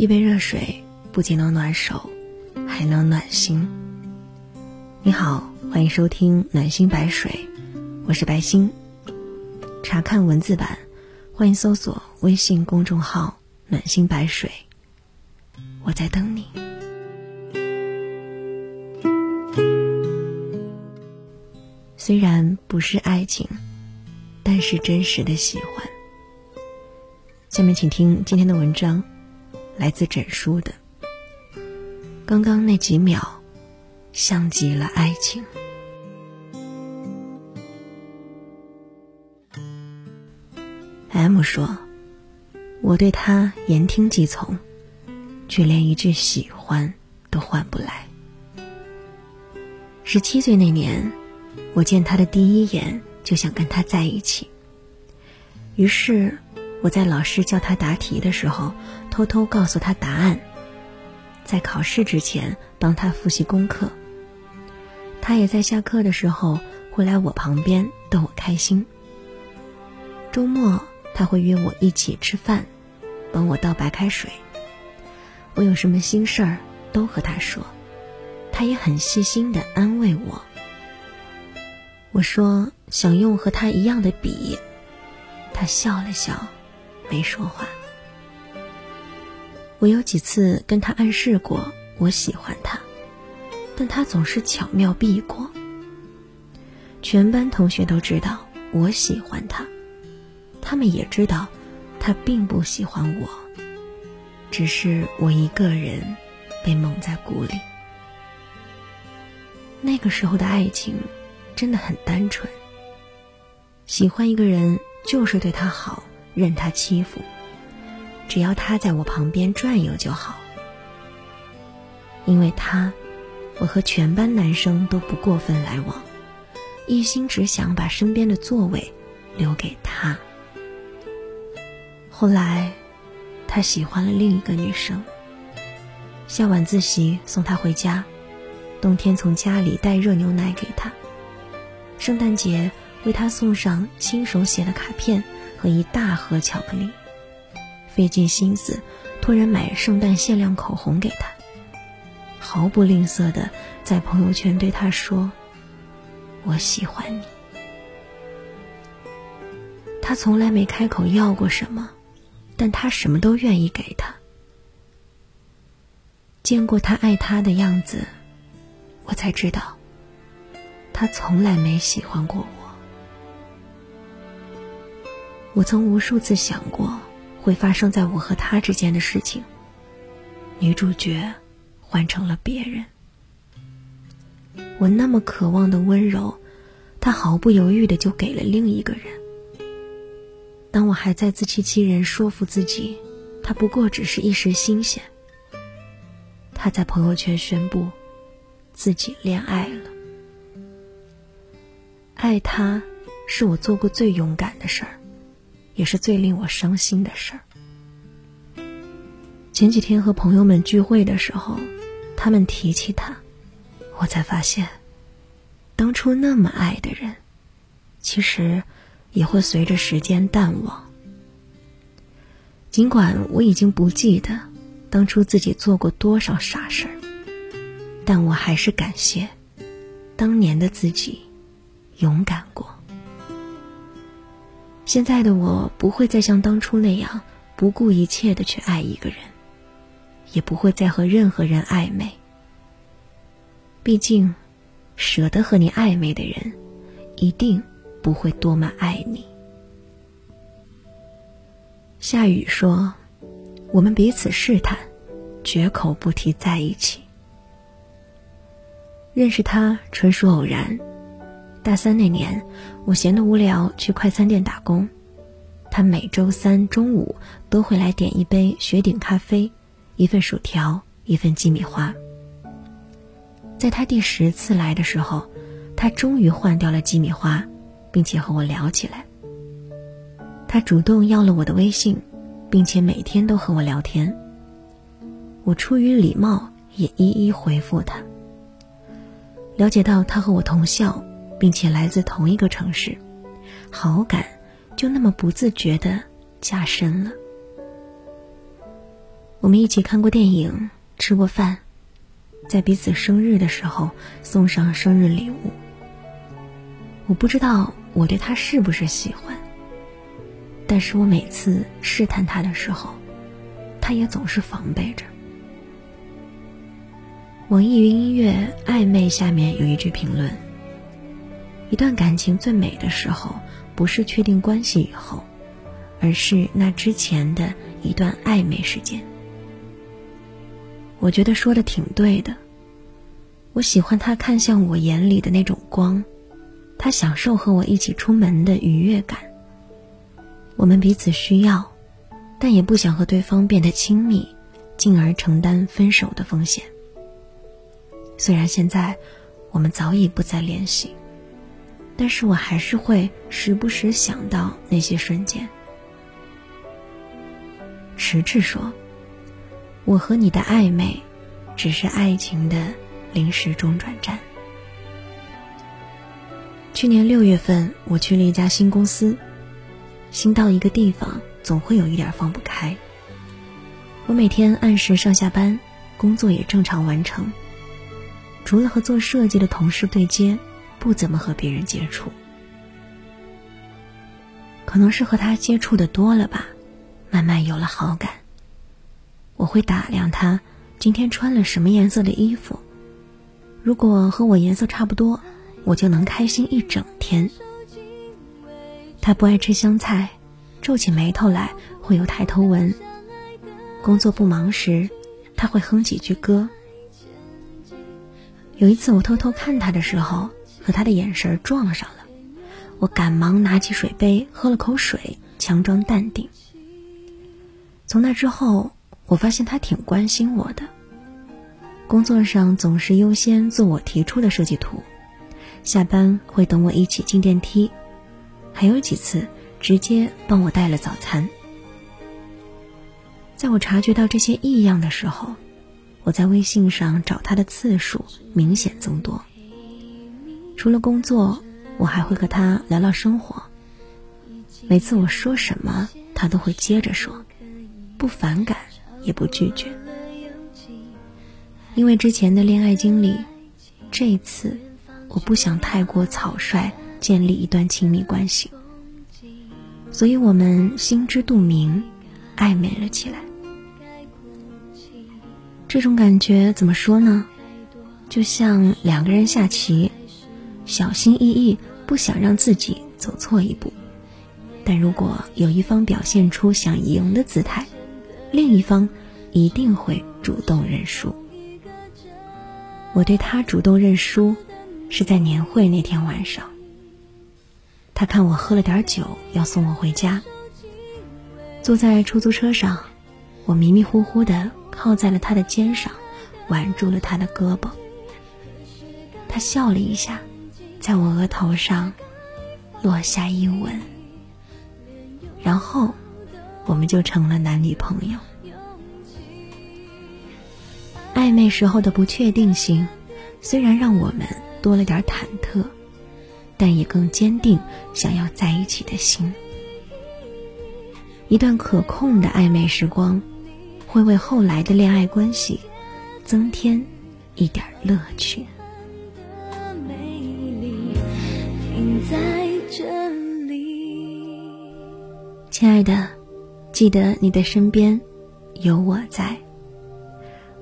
一杯热水不仅能暖手，还能暖心。你好，欢迎收听暖心白水，我是白心。查看文字版，欢迎搜索微信公众号“暖心白水”。我在等你。虽然不是爱情，但是真实的喜欢。下面请听今天的文章，来自枕书的。刚刚那几秒，像极了爱情。M 说：“我对他言听计从，却连一句喜欢都换不来。十七岁那年，我见他的第一眼就想跟他在一起，于是。”我在老师叫他答题的时候，偷偷告诉他答案，在考试之前帮他复习功课。他也在下课的时候会来我旁边逗我开心。周末他会约我一起吃饭，帮我倒白开水。我有什么心事儿都和他说，他也很细心的安慰我。我说想用和他一样的笔，他笑了笑。没说话。我有几次跟他暗示过我喜欢他，但他总是巧妙避过。全班同学都知道我喜欢他，他们也知道他并不喜欢我，只是我一个人被蒙在鼓里。那个时候的爱情真的很单纯，喜欢一个人就是对他好。任他欺负，只要他在我旁边转悠就好。因为他，我和全班男生都不过分来往，一心只想把身边的座位留给他。后来，他喜欢了另一个女生。下晚自习送他回家，冬天从家里带热牛奶给他，圣诞节为他送上亲手写的卡片。和一大盒巧克力，费尽心思托人买圣诞限量口红给他，毫不吝啬的在朋友圈对他说：“我喜欢你。”他从来没开口要过什么，但他什么都愿意给他。见过他爱他的样子，我才知道，他从来没喜欢过我。我曾无数次想过，会发生在我和他之间的事情。女主角换成了别人，我那么渴望的温柔，他毫不犹豫的就给了另一个人。当我还在自欺欺人，说服自己，他不过只是一时新鲜，他在朋友圈宣布自己恋爱了。爱他，是我做过最勇敢的事儿。也是最令我伤心的事儿。前几天和朋友们聚会的时候，他们提起他，我才发现，当初那么爱的人，其实也会随着时间淡忘。尽管我已经不记得当初自己做过多少傻事儿，但我还是感谢当年的自己勇敢过。现在的我不会再像当初那样不顾一切的去爱一个人，也不会再和任何人暧昧。毕竟，舍得和你暧昧的人，一定不会多么爱你。夏雨说：“我们彼此试探，绝口不提在一起。认识他纯属偶然。”大三那年，我闲得无聊，去快餐店打工。他每周三中午都会来点一杯雪顶咖啡，一份薯条，一份鸡米花。在他第十次来的时候，他终于换掉了鸡米花，并且和我聊起来。他主动要了我的微信，并且每天都和我聊天。我出于礼貌，也一一回复他。了解到他和我同校。并且来自同一个城市，好感就那么不自觉的加深了。我们一起看过电影，吃过饭，在彼此生日的时候送上生日礼物。我不知道我对他是不是喜欢，但是我每次试探他的时候，他也总是防备着。网易云音乐暧昧下面有一句评论：一段感情最美的时候，不是确定关系以后，而是那之前的一段暧昧时间。我觉得说的挺对的。我喜欢他看向我眼里的那种光，他享受和我一起出门的愉悦感。我们彼此需要，但也不想和对方变得亲密，进而承担分手的风险。虽然现在我们早已不再联系，但是我还是会时不时想到那些瞬间。迟迟说：“我和你的暧昧，只是爱情的临时中转站。”去年六月份，我去了一家新公司，新到一个地方，总会有一点放不开。我每天按时上下班，工作也正常完成。除了和做设计的同事对接，不怎么和别人接触。可能是和他接触的多了吧，慢慢有了好感。我会打量他今天穿了什么颜色的衣服，如果和我颜色差不多，我就能开心一整天。他不爱吃香菜，皱起眉头来会有抬头纹。工作不忙时，他会哼几句歌。有一次，我偷偷看他的时候，和他的眼神撞上了。我赶忙拿起水杯喝了口水，强装淡定。从那之后，我发现他挺关心我的。工作上总是优先做我提出的设计图，下班会等我一起进电梯，还有几次直接帮我带了早餐。在我察觉到这些异样的时候。我在微信上找他的次数明显增多。除了工作，我还会和他聊聊生活。每次我说什么，他都会接着说，不反感也不拒绝。因为之前的恋爱经历，这一次我不想太过草率建立一段亲密关系，所以我们心知肚明，暧昧了起来。这种感觉怎么说呢？就像两个人下棋，小心翼翼，不想让自己走错一步。但如果有一方表现出想赢的姿态，另一方一定会主动认输。我对他主动认输，是在年会那天晚上。他看我喝了点酒，要送我回家。坐在出租车上，我迷迷糊糊的。靠在了他的肩上，挽住了他的胳膊。他笑了一下，在我额头上落下一吻，然后我们就成了男女朋友。暧昧时候的不确定性，虽然让我们多了点忐忑，但也更坚定想要在一起的心。一段可控的暧昧时光。会为后来的恋爱关系增添一点乐趣。亲爱的，记得你的身边有我在。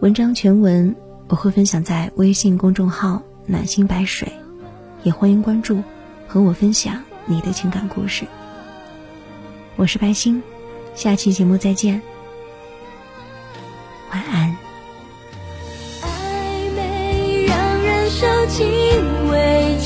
文章全文我会分享在微信公众号“暖心白水”，也欢迎关注，和我分享你的情感故事。我是白星，下期节目再见。晚安。暧昧让人受尽委